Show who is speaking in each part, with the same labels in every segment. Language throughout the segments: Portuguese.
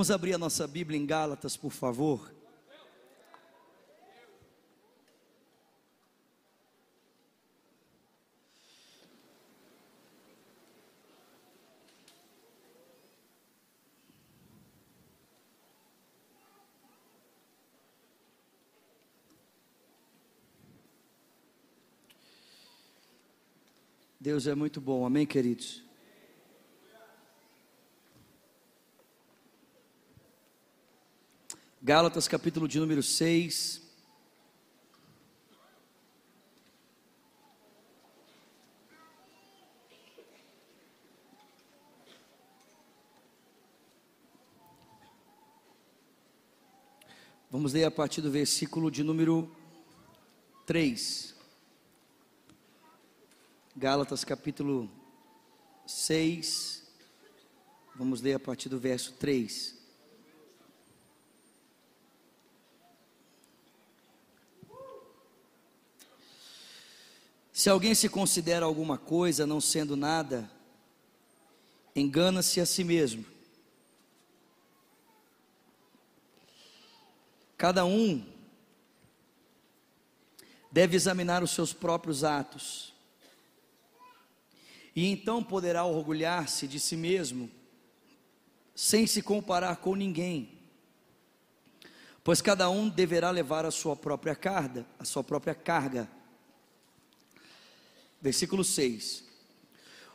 Speaker 1: Vamos abrir a nossa Bíblia em Gálatas, por favor. Deus é muito bom, amém, queridos? Gálatas, capítulo de número 6. Vamos ler a partir do versículo de número 3. Gálatas capítulo 6. Vamos ler a partir do verso 3. Se alguém se considera alguma coisa não sendo nada, engana-se a si mesmo. Cada um deve examinar os seus próprios atos, e então poderá orgulhar-se de si mesmo, sem se comparar com ninguém, pois cada um deverá levar a sua própria carga, a sua própria carga. Versículo 6.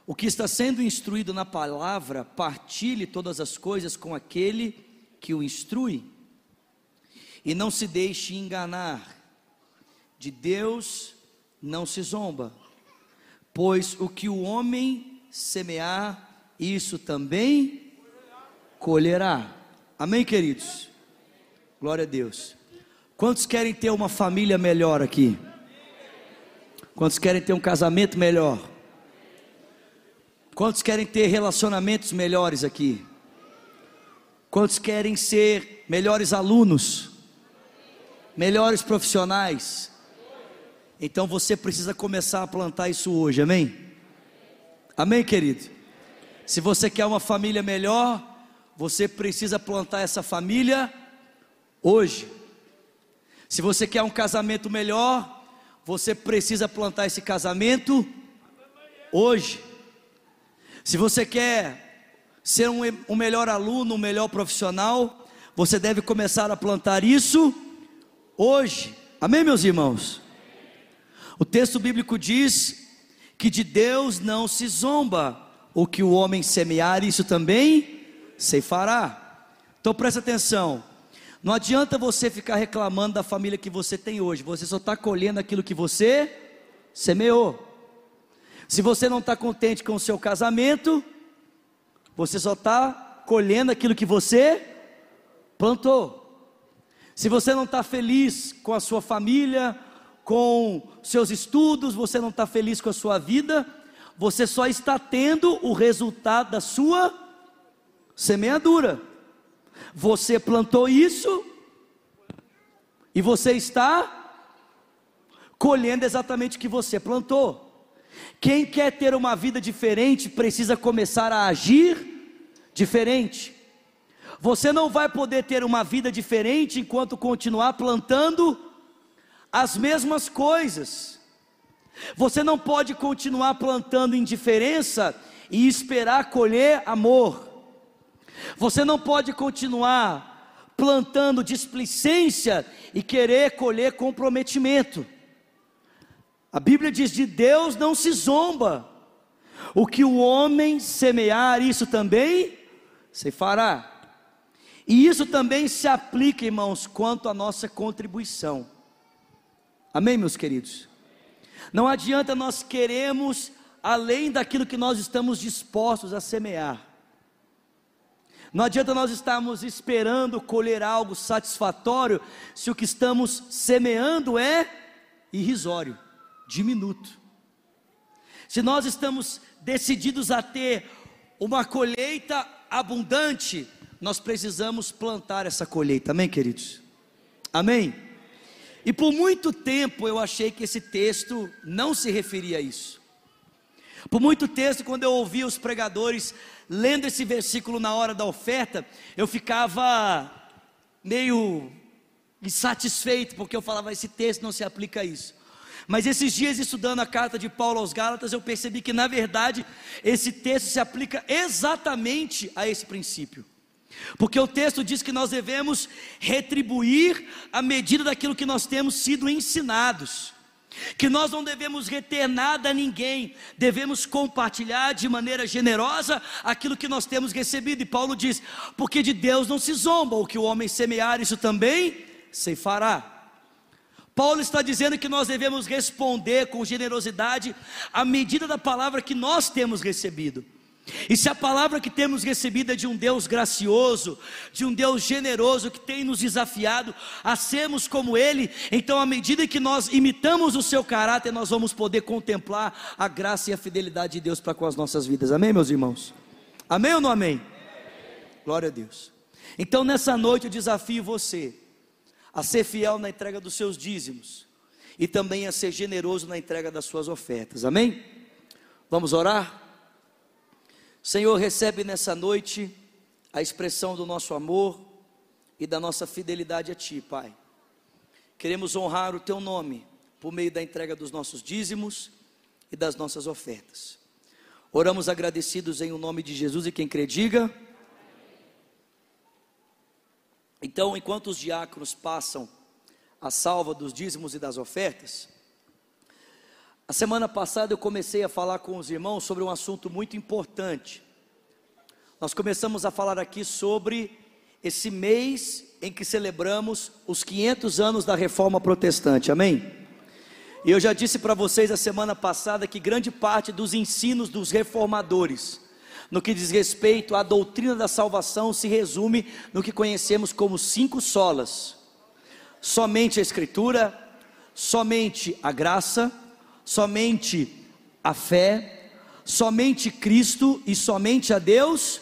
Speaker 1: O que está sendo instruído na palavra, partilhe todas as coisas com aquele que o instrui, e não se deixe enganar, de Deus não se zomba, pois o que o homem semear, isso também colherá. Amém, queridos? Glória a Deus. Quantos querem ter uma família melhor aqui? Quantos querem ter um casamento melhor? Quantos querem ter relacionamentos melhores aqui? Quantos querem ser melhores alunos? Melhores profissionais? Então você precisa começar a plantar isso hoje, amém? Amém, querido? Se você quer uma família melhor, você precisa plantar essa família hoje. Se você quer um casamento melhor, você precisa plantar esse casamento hoje. Se você quer ser um, um melhor aluno, um melhor profissional, você deve começar a plantar isso hoje. Amém, meus irmãos? O texto bíblico diz que de Deus não se zomba, o que o homem semear, isso também se fará. Então presta atenção. Não adianta você ficar reclamando da família que você tem hoje, você só está colhendo aquilo que você semeou. Se você não está contente com o seu casamento, você só está colhendo aquilo que você plantou. Se você não está feliz com a sua família, com seus estudos, você não está feliz com a sua vida, você só está tendo o resultado da sua semeadura. Você plantou isso e você está colhendo exatamente o que você plantou. Quem quer ter uma vida diferente precisa começar a agir diferente. Você não vai poder ter uma vida diferente enquanto continuar plantando as mesmas coisas. Você não pode continuar plantando indiferença e esperar colher amor. Você não pode continuar plantando displicência e querer colher comprometimento. A Bíblia diz: de Deus não se zomba. O que o homem semear, isso também se fará. E isso também se aplica, irmãos, quanto à nossa contribuição. Amém, meus queridos? Não adianta nós queremos além daquilo que nós estamos dispostos a semear. Não adianta nós estarmos esperando colher algo satisfatório se o que estamos semeando é irrisório, diminuto. Se nós estamos decididos a ter uma colheita abundante, nós precisamos plantar essa colheita, amém, queridos? Amém? E por muito tempo eu achei que esse texto não se referia a isso. Por muito texto, quando eu ouvia os pregadores lendo esse versículo na hora da oferta, eu ficava meio insatisfeito, porque eu falava, esse texto não se aplica a isso. Mas esses dias, estudando a carta de Paulo aos Gálatas, eu percebi que, na verdade, esse texto se aplica exatamente a esse princípio. Porque o texto diz que nós devemos retribuir à medida daquilo que nós temos sido ensinados. Que nós não devemos reter nada a ninguém, devemos compartilhar de maneira generosa aquilo que nós temos recebido. E Paulo diz: porque de Deus não se zomba, o que o homem semear, isso também se fará. Paulo está dizendo que nós devemos responder com generosidade à medida da palavra que nós temos recebido. E se a palavra que temos recebida é de um Deus gracioso, de um Deus generoso que tem nos desafiado a sermos como Ele, então à medida que nós imitamos o seu caráter, nós vamos poder contemplar a graça e a fidelidade de Deus para com as nossas vidas. Amém, meus irmãos? Amém ou não amém? Glória a Deus. Então nessa noite eu desafio você a ser fiel na entrega dos seus dízimos e também a ser generoso na entrega das suas ofertas. Amém? Vamos orar? Senhor, recebe nessa noite a expressão do nosso amor e da nossa fidelidade a Ti, Pai. Queremos honrar o Teu nome por meio da entrega dos nossos dízimos e das nossas ofertas. Oramos agradecidos em o nome de Jesus e quem crê, diga. Então, enquanto os diáconos passam a salva dos dízimos e das ofertas, a semana passada eu comecei a falar com os irmãos sobre um assunto muito importante. Nós começamos a falar aqui sobre esse mês em que celebramos os 500 anos da reforma protestante, amém? E eu já disse para vocês a semana passada que grande parte dos ensinos dos reformadores, no que diz respeito à doutrina da salvação, se resume no que conhecemos como cinco solas: somente a Escritura, somente a graça, somente a fé, somente Cristo e somente a Deus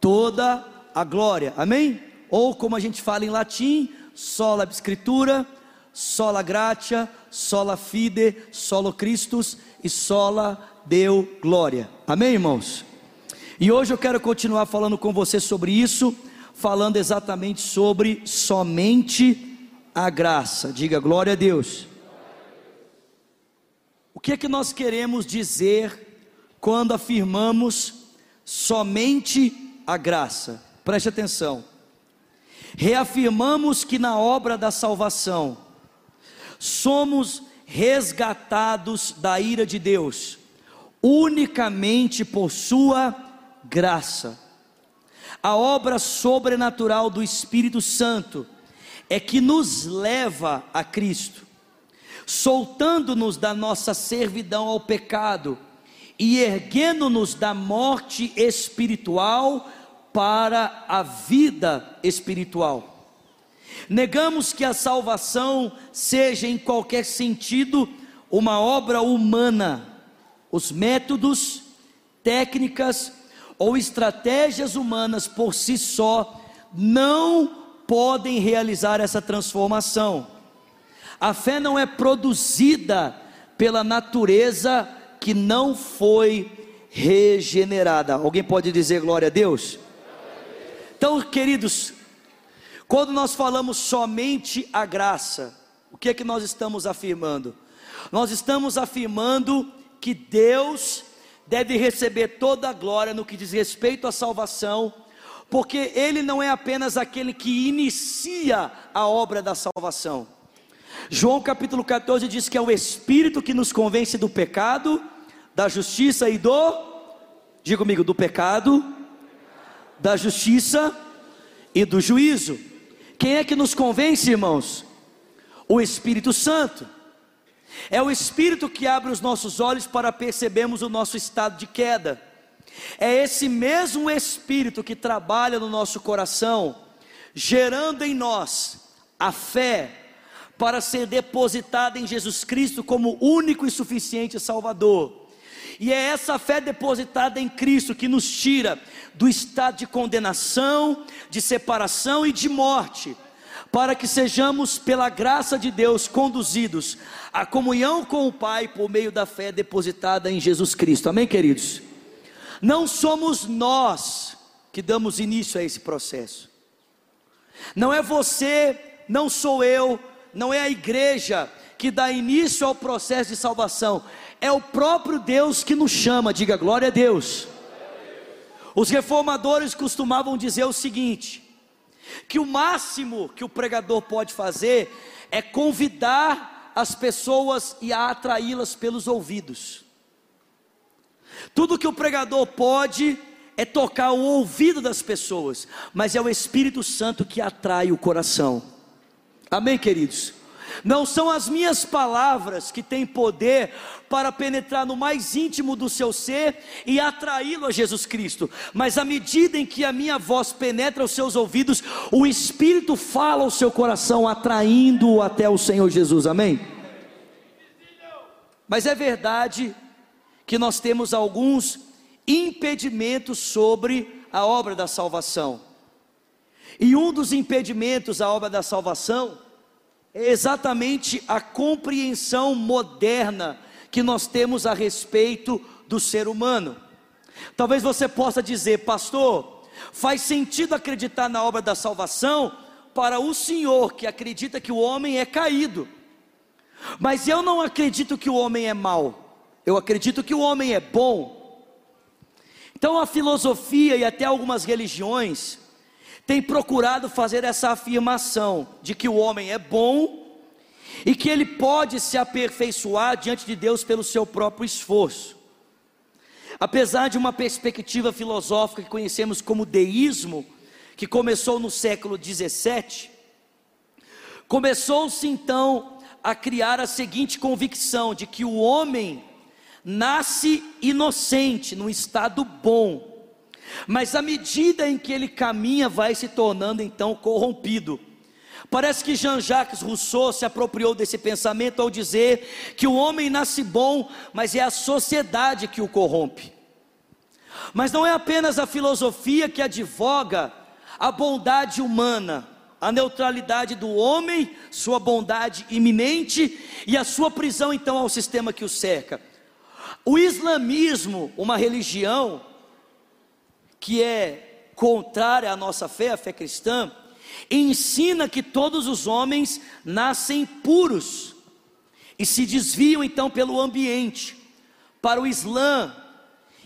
Speaker 1: toda a glória. Amém? Ou como a gente fala em latim, sola escritura, sola gratia, sola fide, solo Christus e sola deu glória. Amém, irmãos? E hoje eu quero continuar falando com você sobre isso, falando exatamente sobre somente a graça. Diga glória a Deus. Que é que nós queremos dizer quando afirmamos somente a graça? Preste atenção. Reafirmamos que na obra da salvação somos resgatados da ira de Deus, unicamente por Sua graça. A obra sobrenatural do Espírito Santo é que nos leva a Cristo soltando-nos da nossa servidão ao pecado e erguendo-nos da morte espiritual para a vida espiritual. Negamos que a salvação seja em qualquer sentido uma obra humana. Os métodos, técnicas ou estratégias humanas por si só não podem realizar essa transformação. A fé não é produzida pela natureza que não foi regenerada. Alguém pode dizer glória a Deus? Então, queridos, quando nós falamos somente a graça, o que é que nós estamos afirmando? Nós estamos afirmando que Deus deve receber toda a glória no que diz respeito à salvação, porque Ele não é apenas aquele que inicia a obra da salvação, João capítulo 14 diz que é o Espírito que nos convence do pecado, da justiça e do, diga comigo, do pecado, da justiça e do juízo. Quem é que nos convence, irmãos? O Espírito Santo. É o Espírito que abre os nossos olhos para percebermos o nosso estado de queda. É esse mesmo Espírito que trabalha no nosso coração, gerando em nós a fé, para ser depositada em Jesus Cristo como único e suficiente Salvador. E é essa fé depositada em Cristo que nos tira do estado de condenação, de separação e de morte, para que sejamos, pela graça de Deus, conduzidos à comunhão com o Pai por meio da fé depositada em Jesus Cristo. Amém, queridos? Não somos nós que damos início a esse processo. Não é você, não sou eu, não é a igreja que dá início ao processo de salvação, é o próprio Deus que nos chama, diga glória a Deus. Os reformadores costumavam dizer o seguinte: que o máximo que o pregador pode fazer é convidar as pessoas e a atraí-las pelos ouvidos. Tudo que o pregador pode é tocar o ouvido das pessoas, mas é o Espírito Santo que atrai o coração. Amém, queridos? Não são as minhas palavras que têm poder para penetrar no mais íntimo do seu ser e atraí-lo a Jesus Cristo, mas à medida em que a minha voz penetra os seus ouvidos, o Espírito fala ao seu coração, atraindo-o até o Senhor Jesus, amém? Mas é verdade que nós temos alguns impedimentos sobre a obra da salvação, e um dos impedimentos à obra da salvação é exatamente a compreensão moderna que nós temos a respeito do ser humano. Talvez você possa dizer, pastor, faz sentido acreditar na obra da salvação para o senhor que acredita que o homem é caído. Mas eu não acredito que o homem é mau. Eu acredito que o homem é bom. Então a filosofia e até algumas religiões tem procurado fazer essa afirmação de que o homem é bom e que ele pode se aperfeiçoar diante de Deus pelo seu próprio esforço. Apesar de uma perspectiva filosófica que conhecemos como deísmo, que começou no século 17, começou-se então a criar a seguinte convicção de que o homem nasce inocente, num estado bom, mas à medida em que ele caminha, vai se tornando então corrompido. Parece que Jean-Jacques Rousseau se apropriou desse pensamento ao dizer que o homem nasce bom, mas é a sociedade que o corrompe. Mas não é apenas a filosofia que advoga a bondade humana, a neutralidade do homem, sua bondade iminente e a sua prisão então ao sistema que o cerca. O islamismo, uma religião, que é contrária à nossa fé, a fé cristã, ensina que todos os homens nascem puros e se desviam então pelo ambiente. Para o Islã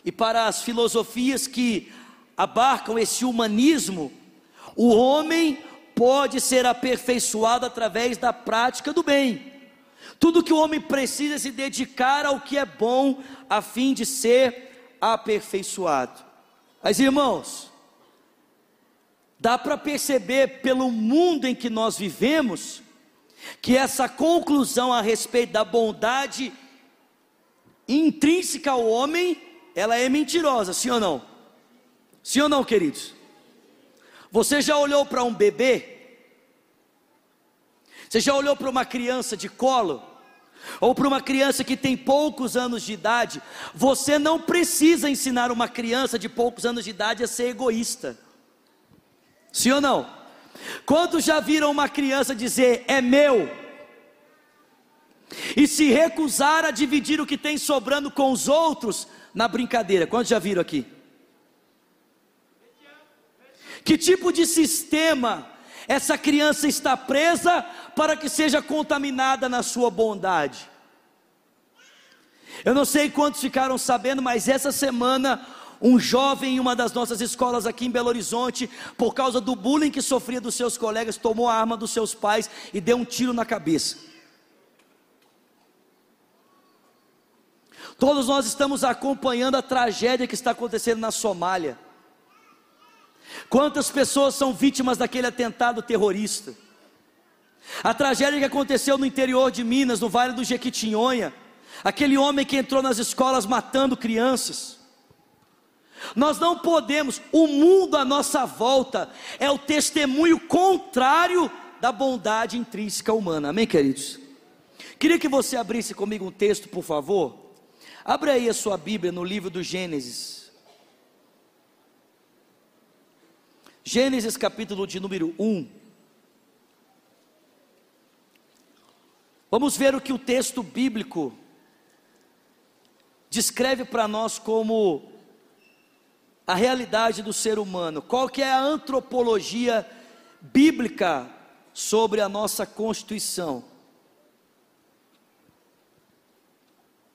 Speaker 1: e para as filosofias que abarcam esse humanismo, o homem pode ser aperfeiçoado através da prática do bem. Tudo que o homem precisa é se dedicar ao que é bom, a fim de ser aperfeiçoado. Mas irmãos, dá para perceber pelo mundo em que nós vivemos, que essa conclusão a respeito da bondade intrínseca ao homem, ela é mentirosa, sim ou não? Sim ou não, queridos? Você já olhou para um bebê? Você já olhou para uma criança de colo? Ou para uma criança que tem poucos anos de idade, você não precisa ensinar uma criança de poucos anos de idade a ser egoísta. Sim ou não? Quantos já viram uma criança dizer é meu? E se recusar a dividir o que tem sobrando com os outros na brincadeira? Quantos já viram aqui? Que tipo de sistema essa criança está presa para que seja contaminada na sua bondade. Eu não sei quantos ficaram sabendo, mas essa semana um jovem em uma das nossas escolas aqui em Belo Horizonte, por causa do bullying que sofria dos seus colegas, tomou a arma dos seus pais e deu um tiro na cabeça. Todos nós estamos acompanhando a tragédia que está acontecendo na Somália. Quantas pessoas são vítimas daquele atentado terrorista? A tragédia que aconteceu no interior de Minas, no Vale do Jequitinhonha, aquele homem que entrou nas escolas matando crianças. Nós não podemos, o mundo à nossa volta é o testemunho contrário da bondade intrínseca humana. Amém, queridos? Queria que você abrisse comigo um texto, por favor. Abra aí a sua Bíblia no livro do Gênesis. Gênesis capítulo de número 1. Vamos ver o que o texto bíblico descreve para nós como a realidade do ser humano. Qual que é a antropologia bíblica sobre a nossa constituição?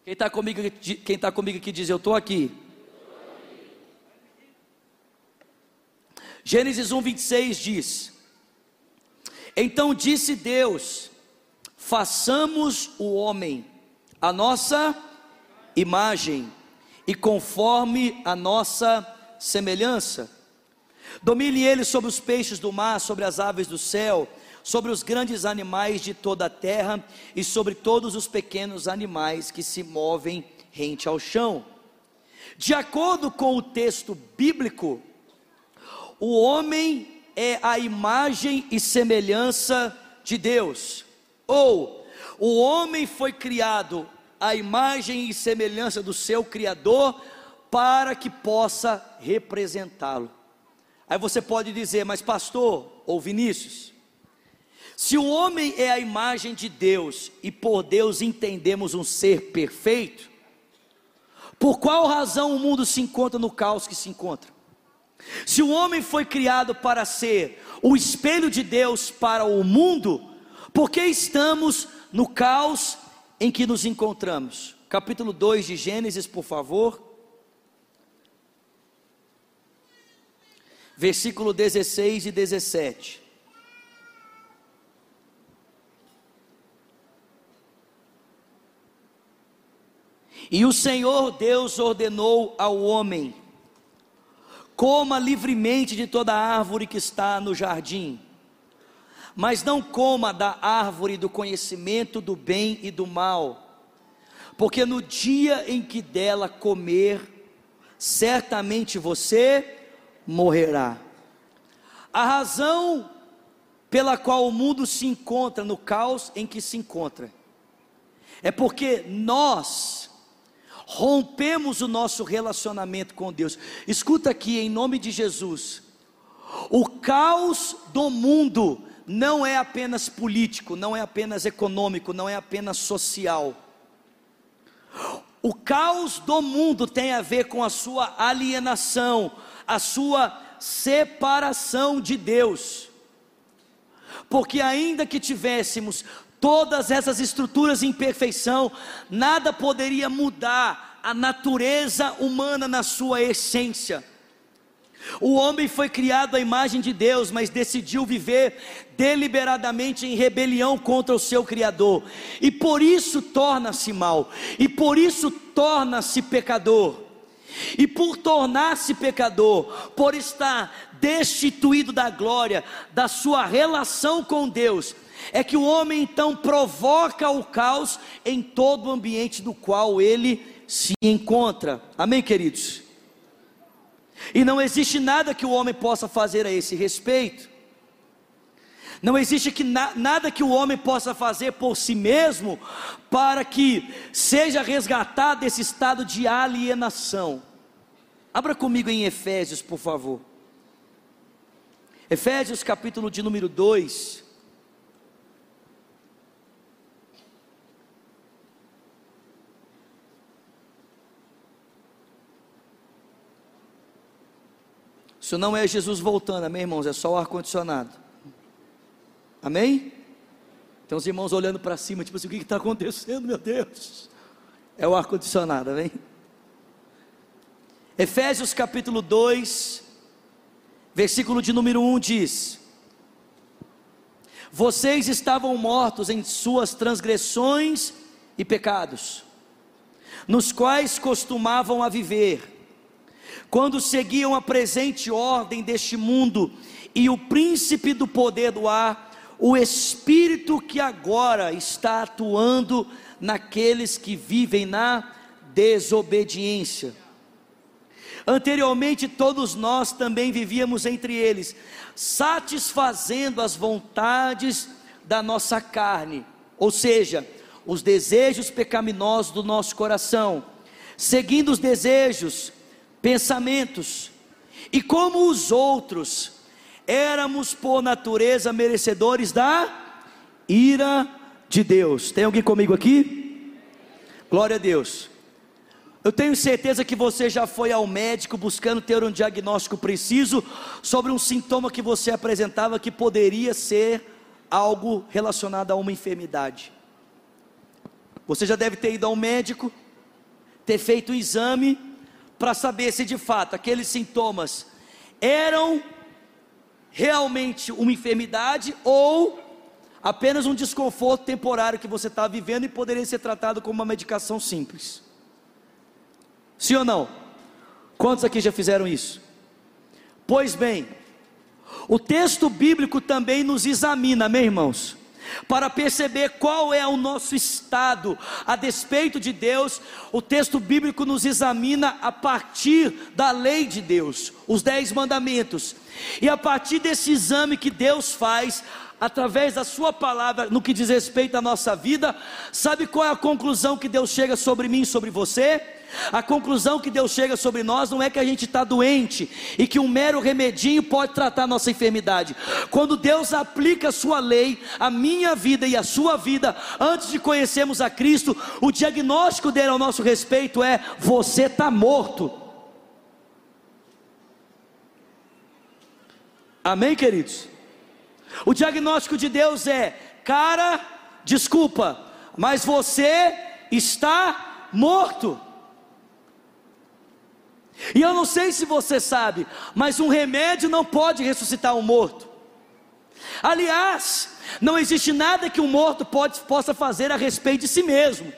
Speaker 1: Quem está comigo, quem tá comigo aqui diz: Eu estou aqui. Gênesis 1, 26 diz: Então disse Deus: façamos o homem a nossa imagem e conforme a nossa semelhança. Domine ele sobre os peixes do mar, sobre as aves do céu, sobre os grandes animais de toda a terra e sobre todos os pequenos animais que se movem rente ao chão. De acordo com o texto bíblico, o homem é a imagem e semelhança de Deus. Ou o homem foi criado à imagem e semelhança do seu Criador para que possa representá-lo. Aí você pode dizer, mas pastor ou Vinícius, se o homem é a imagem de Deus e por Deus entendemos um ser perfeito, por qual razão o mundo se encontra no caos que se encontra? Se o homem foi criado para ser o espelho de Deus para o mundo, porque estamos no caos em que nos encontramos. Capítulo 2 de Gênesis, por favor. Versículo 16 e 17. E o Senhor Deus ordenou ao homem: coma livremente de toda árvore que está no jardim mas não coma da árvore do conhecimento do bem e do mal, porque no dia em que dela comer, certamente você morrerá. A razão pela qual o mundo se encontra no caos em que se encontra é porque nós rompemos o nosso relacionamento com Deus. Escuta aqui em nome de Jesus. O caos do mundo não é apenas político, não é apenas econômico, não é apenas social. O caos do mundo tem a ver com a sua alienação, a sua separação de Deus. Porque ainda que tivéssemos todas essas estruturas em perfeição, nada poderia mudar a natureza humana na sua essência. O homem foi criado à imagem de Deus, mas decidiu viver deliberadamente em rebelião contra o seu Criador, e por isso torna-se mal, e por isso torna-se pecador. E por tornar-se pecador, por estar destituído da glória, da sua relação com Deus, é que o homem então provoca o caos em todo o ambiente do qual ele se encontra. Amém, queridos? E não existe nada que o homem possa fazer a esse respeito. Não existe que na, nada que o homem possa fazer por si mesmo para que seja resgatado esse estado de alienação. Abra comigo em Efésios, por favor. Efésios capítulo de número 2. Isso não é Jesus voltando, amém, irmãos? É só o ar-condicionado. Amém? Tem os irmãos olhando para cima, tipo assim: o que está acontecendo, meu Deus? É o ar-condicionado, amém? Efésios capítulo 2, versículo de número 1 diz: Vocês estavam mortos em suas transgressões e pecados, nos quais costumavam a viver quando seguiam a presente ordem deste mundo e o príncipe do poder do ar, o espírito que agora está atuando naqueles que vivem na desobediência. Anteriormente, todos nós também vivíamos entre eles, satisfazendo as vontades da nossa carne, ou seja, os desejos pecaminosos do nosso coração, seguindo os desejos pensamentos. E como os outros, éramos por natureza merecedores da ira de Deus. Tem alguém comigo aqui? Glória a Deus. Eu tenho certeza que você já foi ao médico buscando ter um diagnóstico preciso sobre um sintoma que você apresentava que poderia ser algo relacionado a uma enfermidade. Você já deve ter ido ao médico, ter feito o exame para saber se de fato aqueles sintomas eram realmente uma enfermidade ou apenas um desconforto temporário que você está vivendo e poderia ser tratado como uma medicação simples. Sim ou não? Quantos aqui já fizeram isso? Pois bem, o texto bíblico também nos examina, meus irmãos, para perceber qual é o nosso estado a despeito de Deus. O texto bíblico nos examina a partir da lei de Deus, os dez mandamentos, e a partir desse exame que Deus faz, através da Sua palavra, no que diz respeito à nossa vida, sabe qual é a conclusão que Deus chega sobre mim e sobre você? A conclusão que Deus chega sobre nós não é que a gente está doente e que um mero remedinho pode tratar nossa enfermidade. Quando Deus aplica a sua lei, a minha vida e a sua vida, antes de conhecermos a Cristo, o diagnóstico dele ao nosso respeito é: você está morto. Amém, queridos? O diagnóstico de Deus é: cara, desculpa, mas você está morto. E eu não sei se você sabe, mas um remédio não pode ressuscitar um morto. Aliás, não existe nada que um morto pode, possa fazer a respeito de si mesmo.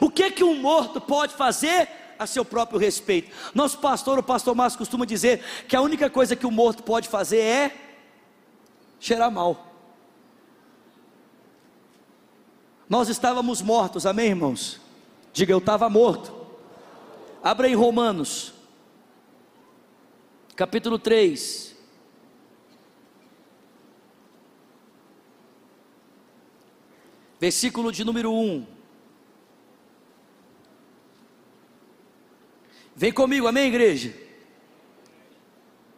Speaker 1: O que que um morto pode fazer a seu próprio respeito? Nosso pastor, o pastor Márcio, costuma dizer que a única coisa que o morto pode fazer é cheirar mal. Nós estávamos mortos, amém, irmãos? Diga, eu estava morto. Abra em Romanos capítulo 3. Versículo de número 1. Vem comigo, amém, igreja?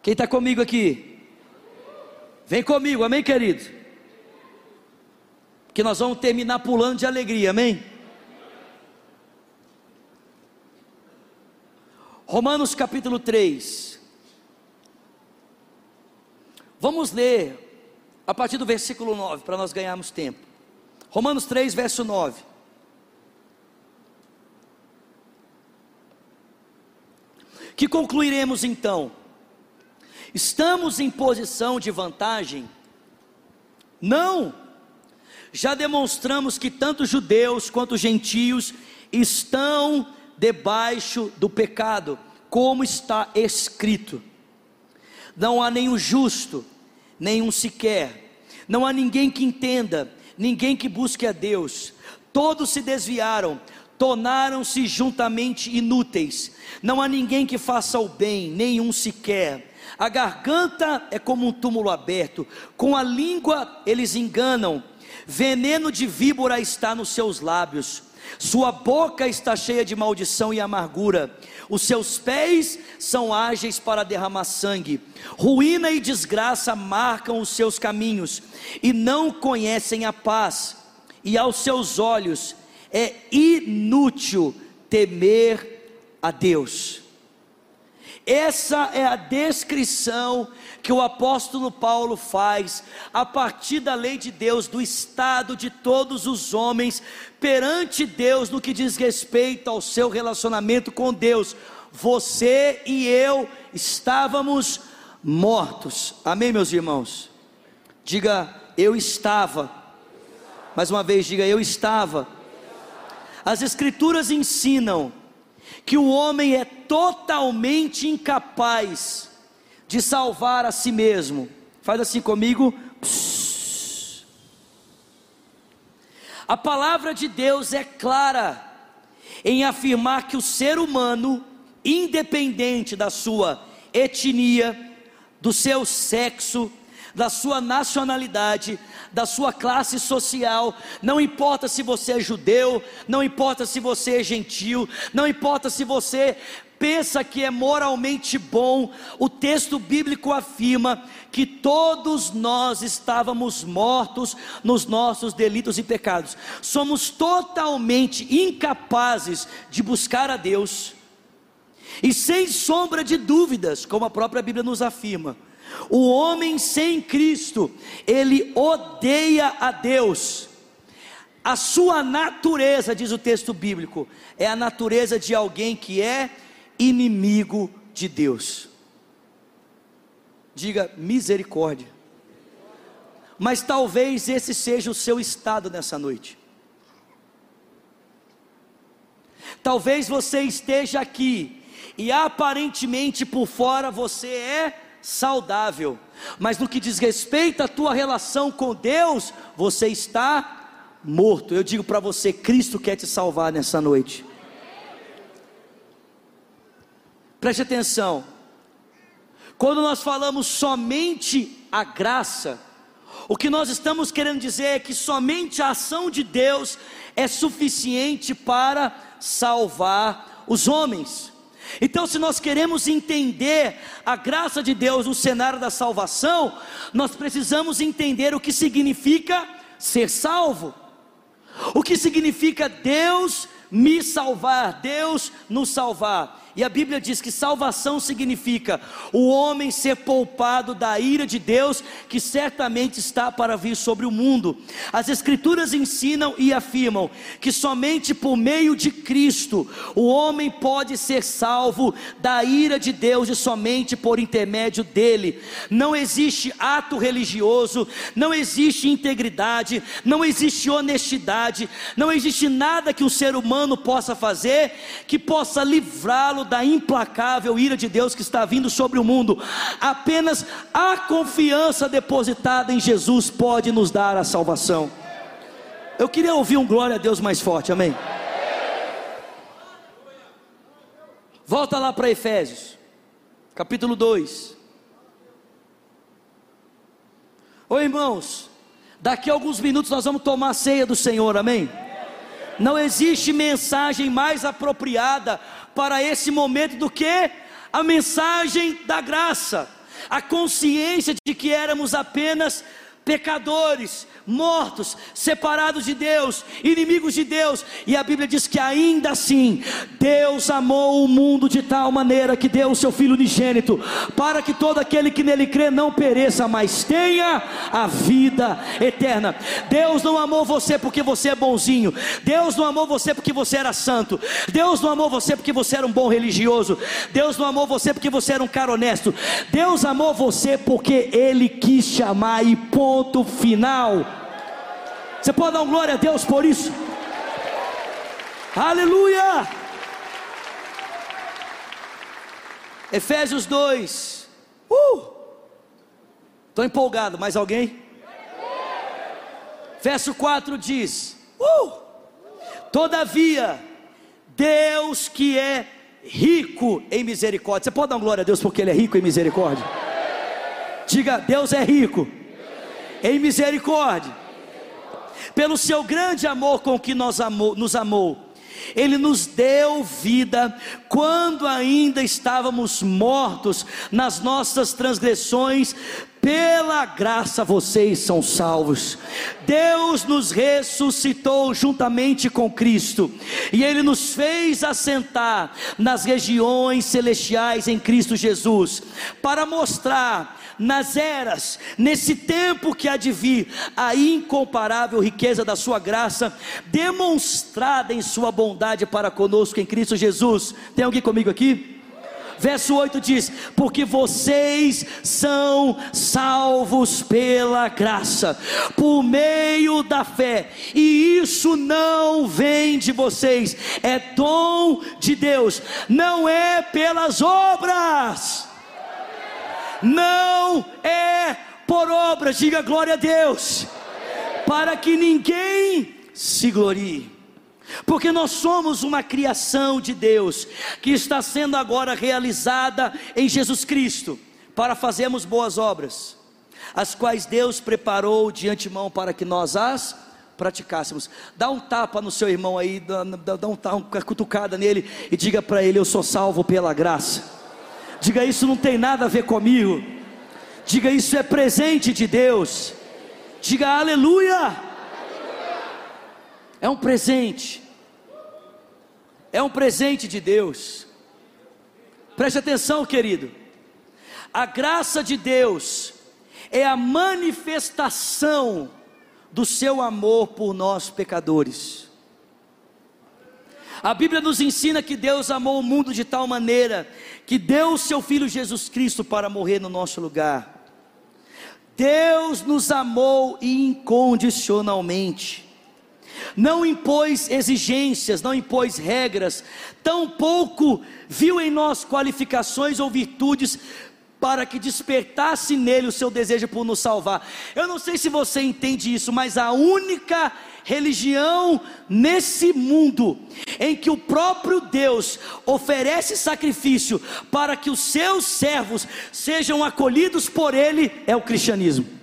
Speaker 1: Quem está comigo aqui? Vem comigo, amém, querido? Que nós vamos terminar pulando de alegria, amém? Romanos capítulo 3. Vamos ler a partir do versículo 9, para nós ganharmos tempo. Romanos 3, verso 9. Que concluiremos então? Estamos em posição de vantagem? Não! Já demonstramos que tanto judeus quanto gentios estão debaixo do pecado, como está escrito. Não há nenhum justo, nenhum sequer. Não há ninguém que entenda, ninguém que busque a Deus. Todos se desviaram, tornaram-se juntamente inúteis. Não há ninguém que faça o bem, nenhum sequer. A garganta é como um túmulo aberto, com a língua eles enganam. Veneno de víbora está nos seus lábios. Sua boca está cheia de maldição e amargura. Os seus pés são ágeis para derramar sangue. Ruína e desgraça marcam os seus caminhos e não conhecem a paz. E aos seus olhos é inútil temer a Deus. Essa é a descrição que o apóstolo Paulo faz a partir da lei de Deus, do estado de todos os homens perante Deus no que diz respeito ao seu relacionamento com Deus. Você e eu estávamos mortos. Amém, meus irmãos? Diga, eu estava. Mais uma vez, diga, eu estava. As Escrituras ensinam que o homem é totalmente incapaz de salvar a si mesmo. Faz assim comigo. A palavra de Deus é clara em afirmar que o ser humano, independente da sua etnia, do seu sexo, da sua nacionalidade, da sua classe social, não importa se você é judeu, não importa se você é gentil, não importa se você pensa que é moralmente bom, o texto bíblico afirma que todos nós estávamos mortos nos nossos delitos e pecados. Somos totalmente incapazes de buscar a Deus. E sem sombra de dúvidas, como a própria Bíblia nos afirma, o homem sem Cristo, ele odeia a Deus. A sua natureza, diz o texto bíblico, é a natureza de alguém que é inimigo de Deus. Diga misericórdia. Mas talvez esse seja o seu estado nessa noite. Talvez você esteja aqui e aparentemente por fora você é saudável, mas no que diz respeito à tua relação com Deus, você está morto. Eu digo para você: Cristo quer te salvar nessa noite. Preste atenção. Quando nós falamos somente a graça, o que nós estamos querendo dizer é que somente a ação de Deus é suficiente para salvar os homens. Então, se nós queremos entender a graça de Deus no cenário da salvação, nós precisamos entender o que significa ser salvo. O que significa Deus me salvar, Deus nos salvar. E a Bíblia diz que salvação significa o homem ser poupado da ira de Deus que certamente está para vir sobre o mundo. As Escrituras ensinam e afirmam que somente por meio de Cristo o homem pode ser salvo da ira de Deus e somente por intermédio dele. Não existe ato religioso, não existe integridade, não existe honestidade, não existe nada que o ser humano possa fazer que possa livrá-lo da implacável ira de Deus que está vindo sobre o mundo. Apenas a confiança depositada em Jesus pode nos dar a salvação. Eu queria ouvir um glória a Deus mais forte, amém? Volta lá para Efésios, capítulo 2. Ô irmãos, daqui a alguns minutos nós vamos tomar a ceia do Senhor, amém? Não existe mensagem mais apropriada para esse momento do que a mensagem da graça, a consciência de que éramos apenas pecadores, mortos, separados de Deus, inimigos de Deus, e a Bíblia diz que ainda assim, Deus amou o mundo de tal maneira que deu o seu Filho unigênito, para que todo aquele que nele crê não pereça, mas tenha a vida eterna. Deus não amou você porque você é bonzinho, Deus não amou você porque você era santo, Deus não amou você porque você era um bom religioso, Deus não amou você porque você era um cara honesto, Deus amou você porque Ele quis chamar e ponto final. Você pode dar um glória a Deus por isso? Aleluia! Efésios 2. Uh! Estou empolgado, mais alguém? Verso 4 diz: uh! Todavia, Deus que é rico em misericórdia. Você pode dar glória a Deus porque Ele é rico em misericórdia? Diga, Deus é rico em misericórdia pelo seu grande amor com que nos amou, nos amou. Ele nos deu vida quando ainda estávamos mortos nas nossas transgressões, pela graça vocês são salvos. Deus nos ressuscitou juntamente com Cristo, e Ele nos fez assentar nas regiões celestiais em Cristo Jesus, para mostrar nas eras, nesse tempo que há de vir, a incomparável riqueza da Sua graça, demonstrada em Sua bondade para conosco em Cristo Jesus. Tem alguém comigo aqui? Verso 8 diz: Porque vocês são salvos pela graça, por meio da fé, e isso não vem de vocês, é dom de Deus, não é pelas obras não é por obras, diga glória a Deus, para que ninguém se glorie. Porque nós somos uma criação de Deus que está sendo agora realizada em Jesus Cristo para fazermos boas obras, as quais Deus preparou de antemão para que nós as praticássemos. Dá um tapa no seu irmão aí, dá, dá, um, uma cutucada nele e diga para ele: Eu sou salvo pela graça. Diga isso não tem nada a ver comigo. Diga isso é presente de Deus. Diga aleluia. É um presente. É um presente de Deus. Preste atenção, querido. A graça de Deus é a manifestação do seu amor por nós pecadores. A Bíblia nos ensina que Deus amou o mundo de tal maneira que deu o seu filho Jesus Cristo para morrer no nosso lugar. Deus nos amou incondicionalmente. Não impôs exigências, não impôs regras, tampouco viu em nós qualificações ou virtudes para que despertasse nele o seu desejo por nos salvar. Eu não sei se você entende isso, mas a única religião nesse mundo em que o próprio Deus oferece sacrifício para que os seus servos sejam acolhidos por ele é o cristianismo.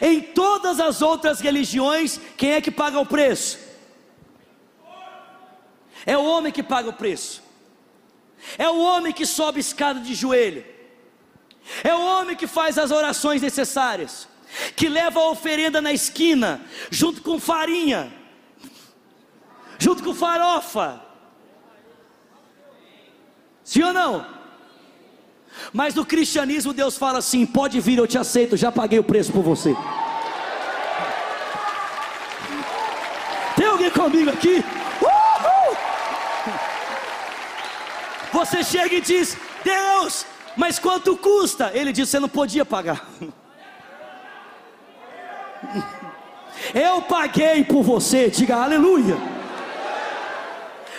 Speaker 1: Em todas as outras religiões, quem é que paga o preço? É o homem que paga o preço. É o homem que sobe escada de joelho. É o homem que faz as orações necessárias. Que leva a oferenda na esquina, junto com farinha, junto com farofa. Sim ou não? Mas no cristianismo Deus fala assim: pode vir, eu te aceito, já paguei o preço por você. Tem alguém comigo aqui? Você chega e diz: Deus, mas quanto custa? Ele diz: Você não podia pagar. Eu paguei por você, diga aleluia.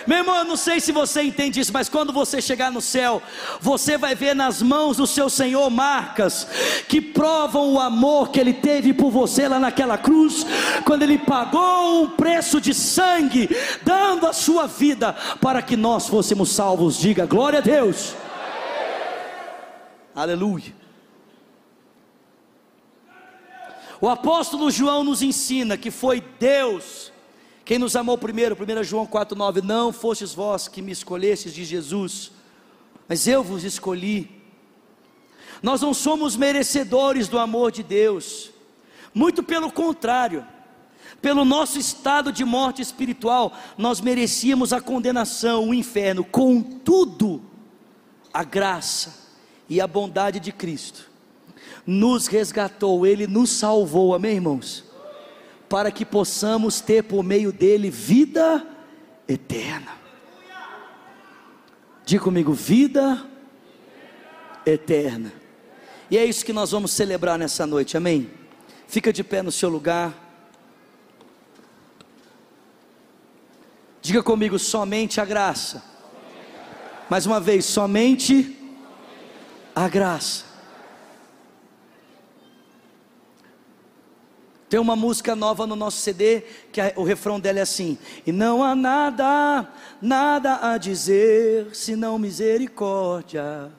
Speaker 1: Meu irmão, eu não sei se você entende isso, mas quando você chegar no céu, você vai ver nas mãos do seu Senhor marcas que provam o amor que Ele teve por você lá naquela cruz, quando Ele pagou um preço de sangue, dando a sua vida para que nós fôssemos salvos. Diga glória a Deus. Aleluia. O apóstolo João nos ensina que foi Deus quem nos amou primeiro, 1 João 4,9: Não fostes vós que me escolhestes de Jesus, mas eu vos escolhi. Nós não somos merecedores do amor de Deus, muito pelo contrário, pelo nosso estado de morte espiritual, nós merecíamos a condenação, o inferno, contudo, a graça e a bondade de Cristo nos resgatou, Ele nos salvou, amém, irmãos? Para que possamos ter por meio dele vida eterna. Diga comigo, vida eterna. E é isso que nós vamos celebrar nessa noite, amém? Fica de pé no seu lugar. Diga comigo, somente a graça. Mais uma vez, somente a graça. Tem uma música nova no nosso CD que a, o refrão dela é assim: E não há nada, nada a dizer senão misericórdia.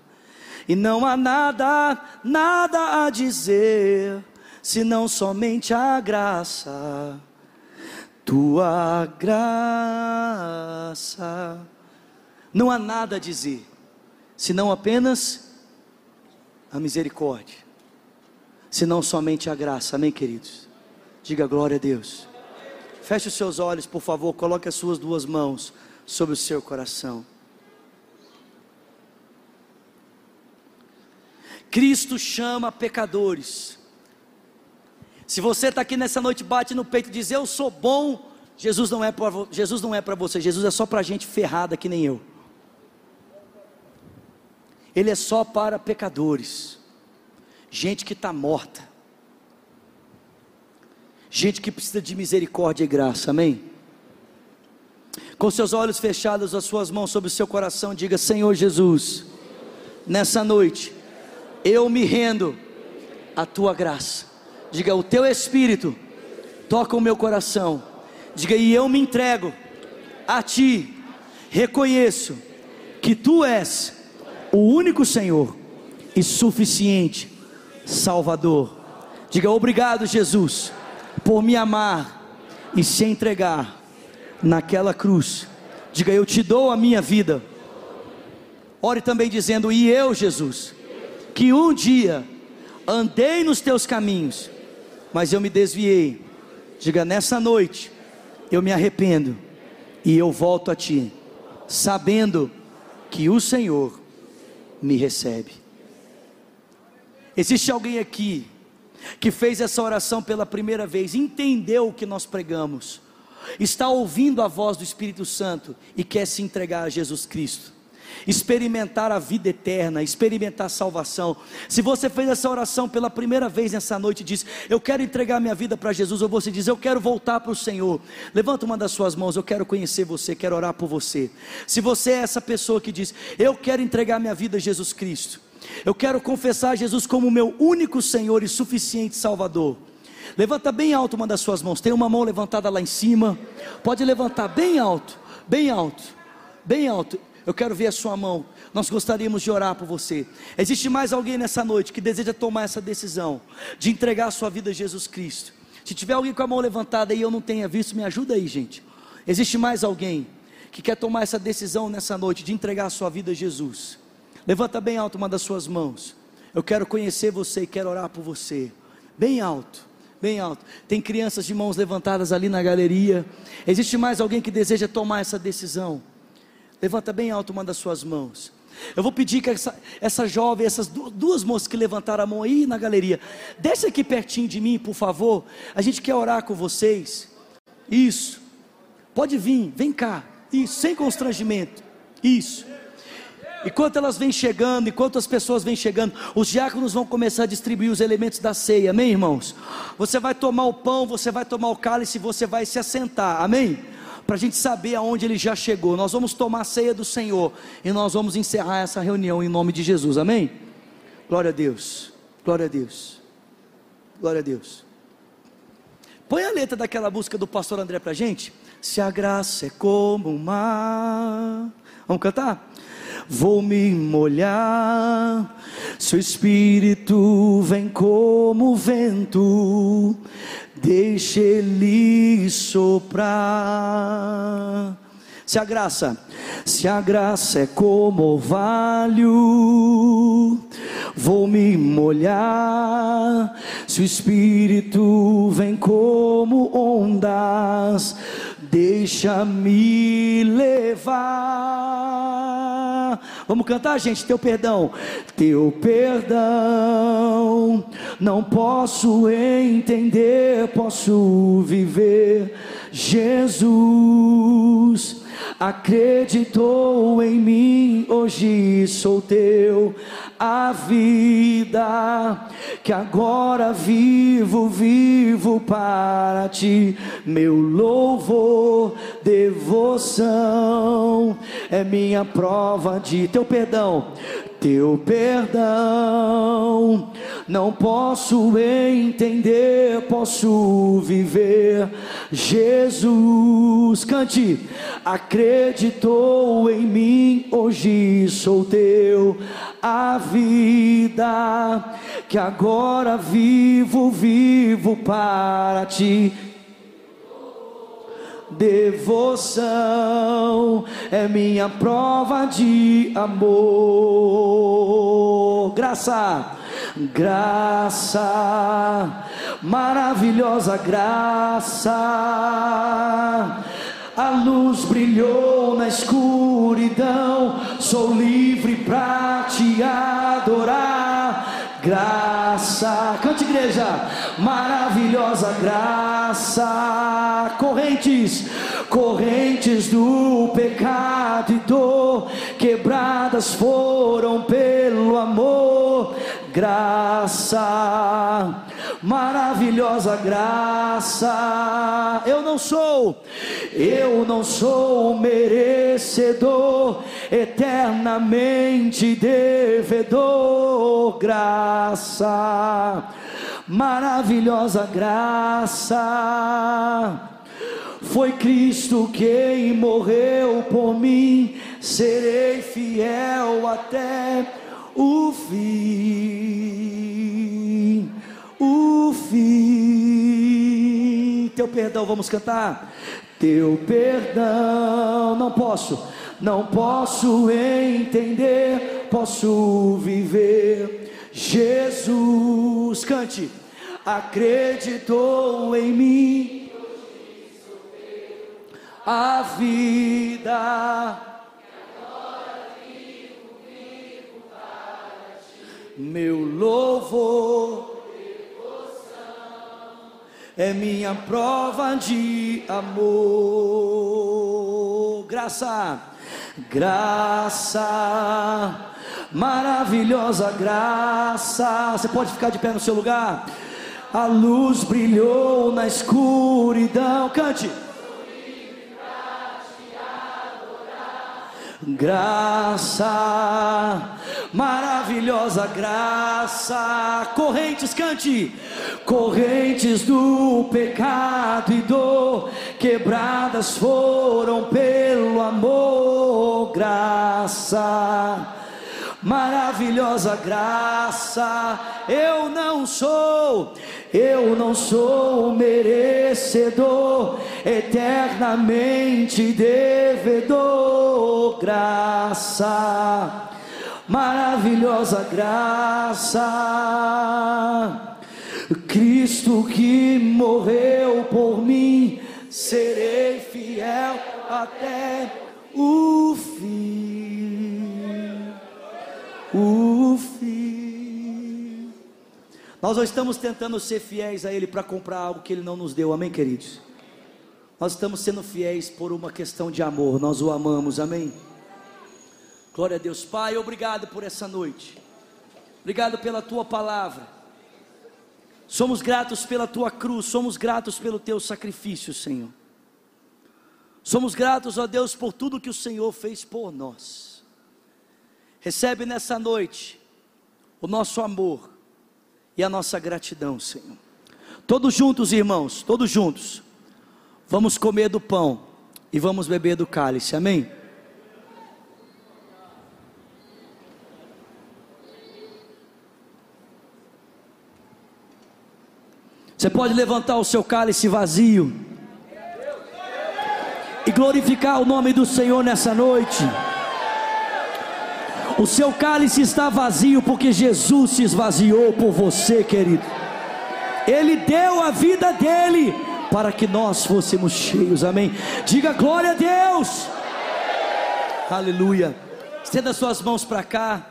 Speaker 1: E não há nada, nada a dizer senão somente a graça. Tua graça. Não há nada a dizer senão apenas a misericórdia. Senão somente a graça. Amém, queridos? Diga glória a Deus. Feche os seus olhos, por favor. Coloque as suas duas mãos sobre o seu coração. Cristo chama pecadores. Se você está aqui nessa noite, bate no peito e diz: Eu sou bom. Jesus não é para Jesus não é para você. Jesus é só para gente ferrada que nem eu. Ele é só para pecadores, gente que está morta gente que precisa de misericórdia e graça, amém? Com seus olhos fechados, as suas mãos sobre o seu coração, diga: Senhor Jesus, nessa noite, eu me rendo à tua graça. Diga: O teu Espírito toca o meu coração. Diga: E eu me entrego a ti. Reconheço que tu és o único Senhor e suficiente Salvador. Diga: Obrigado, Jesus por me amar e se entregar naquela cruz. Diga, eu te dou a minha vida. Ore também dizendo, e eu, Jesus, que um dia andei nos teus caminhos, mas eu me desviei. Diga, nessa noite, eu me arrependo e eu volto a ti, sabendo que o Senhor me recebe. Existe alguém aqui que fez essa oração pela primeira vez, entendeu o que nós pregamos, está ouvindo a voz do Espírito Santo e quer se entregar a Jesus Cristo experimentar a vida eterna, experimentar a salvação. Se você fez essa oração pela primeira vez nessa noite e diz: Eu quero entregar minha vida para Jesus, ou você diz: Eu quero voltar para o Senhor. Levanta uma das suas mãos, eu quero conhecer você, quero orar por você. Se você é essa pessoa que diz: Eu quero entregar minha vida a Jesus Cristo, eu quero confessar Jesus como meu único Senhor e suficiente Salvador. Levanta bem alto uma das suas mãos. Tem uma mão levantada lá em cima. Pode levantar bem alto, bem alto, bem alto. Eu quero ver a sua mão. Nós gostaríamos de orar por você. Existe mais alguém nessa noite que deseja tomar essa decisão de entregar a sua vida a Jesus Cristo? Se tiver alguém com a mão levantada e eu não tenha visto, me ajuda aí, gente. Existe mais alguém que quer tomar essa decisão nessa noite de entregar a sua vida a Jesus? Levanta bem alto uma das suas mãos. Eu quero conhecer você e quero orar por você. Bem alto bem alto. Tem crianças de mãos levantadas ali na galeria. Existe mais alguém que deseja tomar essa decisão? Levanta bem alto uma das suas mãos. Eu vou pedir que essa, essa jovem, essas duas moças que levantaram a mão aí na galeria, desce aqui pertinho de mim, por favor. A gente quer orar com vocês. Isso. Pode vir, vem cá. Isso, sem constrangimento. Isso. Enquanto elas vêm chegando, enquanto as pessoas vêm chegando, os diáconos vão começar a distribuir os elementos da ceia, amém, irmãos? Você vai tomar o pão, você vai tomar o cálice, você vai se assentar, amém? Para a gente saber aonde ele já chegou. Nós vamos tomar a ceia do Senhor e nós vamos encerrar essa reunião em nome de Jesus, amém? Glória a Deus, glória a Deus, glória a Deus. Põe a letra daquela música do pastor André para a gente. Se a graça é como o mar. Vamos cantar? Vou me molhar, seu espírito vem como vento deixe ele soprar. Se a graça, se a graça é como orvalho, vou me molhar. Se o Espírito vem como ondas, deixa-me levar. Vamos cantar, gente, teu perdão. Teu perdão, não posso entender, posso viver. Jesus acreditou em mim, hoje sou teu. A vida que agora vivo, vivo para ti. Meu louvor, devoção é minha prova de teu perdão teu perdão. Não posso entender, posso viver. Jesus, cante, acreditou em mim, hoje sou teu. A vida que agora vivo, vivo para ti Devoção é minha prova de amor. Graça, graça, maravilhosa graça. A luz brilhou na escuridão, sou livre para te adorar graça. Cante, igreja, maravilhosa graça. Correntes, correntes do pecado e dor, quebradas foram pelo amor. Graça, maravilhosa graça. Eu não sou, eu não sou merecedor, eternamente devedor. Graça, maravilhosa graça. Foi Cristo quem morreu por mim, serei fiel até o fim. Perdão, vamos cantar. Teu perdão, não posso, não posso entender, posso viver. Jesus, cante, acreditou em mim. A vida meu louvor é minha prova de amor. Graça, graça, maravilhosa graça. Você pode ficar de pé no seu lugar. A luz brilhou na escuridão. Cante. Graça, maravilhosa graça, correntes, cante, correntes do pecado e dor, quebradas foram pelo amor, graça, maravilhosa graça, eu não sou eu não sou merecedor, eternamente devedor, graça, maravilhosa graça. Cristo que morreu por mim, serei fiel até o fim. O fim. Nós não estamos tentando ser fiéis a Ele para comprar algo que Ele não nos deu, amém, queridos? Nós estamos sendo fiéis por uma questão de amor, nós o amamos, amém? Glória a Deus, Pai, obrigado por essa noite, obrigado pela Tua palavra, somos gratos pela Tua cruz, somos gratos pelo Teu sacrifício, Senhor, somos gratos, ó Deus, por tudo que o Senhor fez por nós, recebe nessa noite o nosso amor, e a nossa gratidão, Senhor. Todos juntos, irmãos, todos juntos, vamos comer do pão e vamos beber do cálice, amém? Você pode levantar o seu cálice vazio e glorificar o nome do Senhor nessa noite. O seu cálice está vazio porque Jesus se esvaziou por você, querido. Ele deu a vida dele para que nós fôssemos cheios, amém. Diga glória a Deus, aleluia. Estenda suas mãos para cá,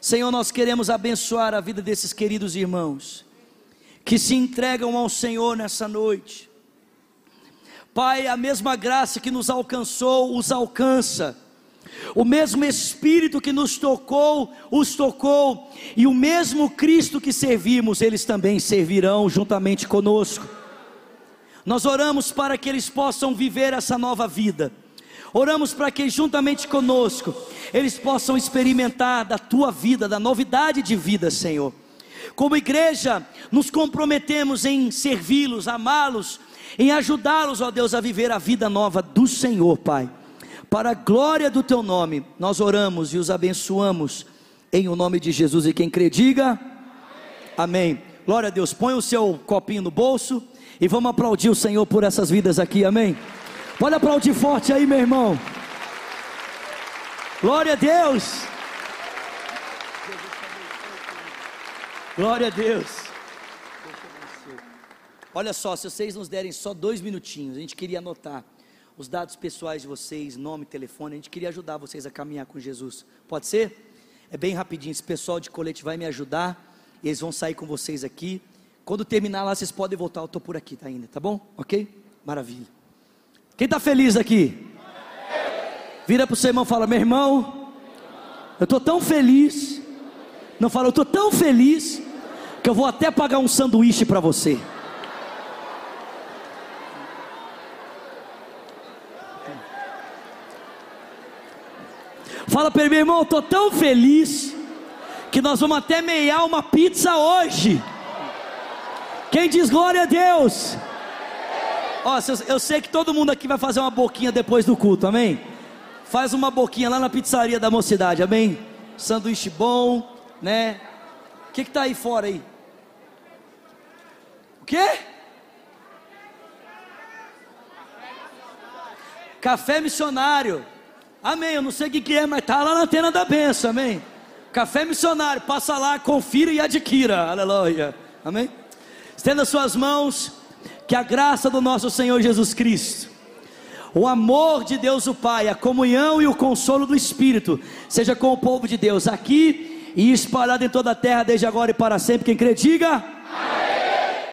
Speaker 1: Senhor. Nós queremos abençoar a vida desses queridos irmãos que se entregam ao Senhor nessa noite. Pai, a mesma graça que nos alcançou, os alcança o mesmo Espírito que nos tocou, os tocou, e o mesmo Cristo que servimos, eles também servirão juntamente conosco. Nós oramos para que eles possam viver essa nova vida. Oramos para que juntamente conosco eles possam experimentar da tua vida, da novidade de vida, Senhor. Como igreja, nos comprometemos em servi-los, amá-los, em ajudá-los, ó Deus, a viver a vida nova do Senhor, Pai. Para a glória do teu nome, nós oramos e os abençoamos em o nome de Jesus. E quem crê, diga amém. amém. Glória a Deus. Põe o seu copinho no bolso e vamos aplaudir o Senhor por essas vidas aqui, amém. Pode aplaudir forte aí, meu irmão. Glória a Deus. Glória a Deus. Olha só, se vocês nos derem só dois minutinhos, a gente queria anotar os dados pessoais de vocês, nome, telefone. A gente queria ajudar vocês a caminhar com Jesus. Pode ser? É bem rapidinho. Esse pessoal de colete vai me ajudar. E eles vão sair com vocês aqui. Quando terminar lá, vocês podem voltar. Eu estou por aqui, tá ainda, tá bom? Ok? Maravilha. Quem está feliz aqui? Vira para o seu irmão e fala: Meu irmão, eu estou tão feliz. Não fala, eu estou tão feliz que eu vou até pagar um sanduíche para você. Fala para ele, meu irmão, estou tão feliz que nós vamos até meiar uma pizza hoje. Quem diz glória a Deus? Ó, eu sei que todo mundo aqui vai fazer uma boquinha depois do culto, amém? Faz uma boquinha lá na pizzaria da mocidade, amém? Sanduíche bom, né? O que está aí fora aí? O quê? Café missionário. Amém. Eu não sei o que, é, mas tá lá na antena da benção. Amém. Café missionário. Passa lá, confira e adquira. Aleluia. Amém. Estenda suas mãos. Que a graça do nosso Senhor Jesus Cristo, o amor de Deus o Pai, a comunhão e o consolo do Espírito, seja com o povo de Deus aqui e espalhado em toda a terra desde agora e para sempre. Quem crê, diga. Amém.